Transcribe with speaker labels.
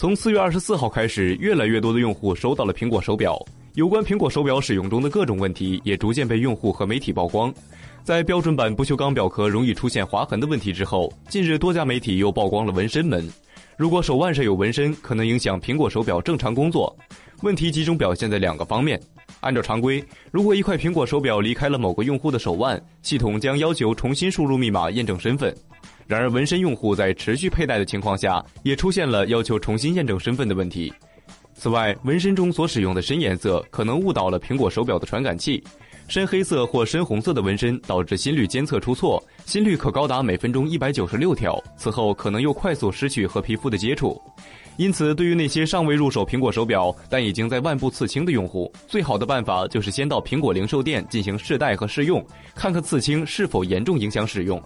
Speaker 1: 从四月二十四号开始，越来越多的用户收到了苹果手表。有关苹果手表使用中的各种问题，也逐渐被用户和媒体曝光。在标准版不锈钢表壳容易出现划痕的问题之后，近日多家媒体又曝光了纹身门。如果手腕上有纹身，可能影响苹果手表正常工作。问题集中表现在两个方面。按照常规，如果一块苹果手表离开了某个用户的手腕，系统将要求重新输入密码验证身份。然而，纹身用户在持续佩戴的情况下，也出现了要求重新验证身份的问题。此外，纹身中所使用的深颜色可能误导了苹果手表的传感器，深黑色或深红色的纹身导致心率监测出错，心率可高达每分钟一百九十六条，此后可能又快速失去和皮肤的接触。因此，对于那些尚未入手苹果手表但已经在腕部刺青的用户，最好的办法就是先到苹果零售店进行试戴和试用，看看刺青是否严重影响使用。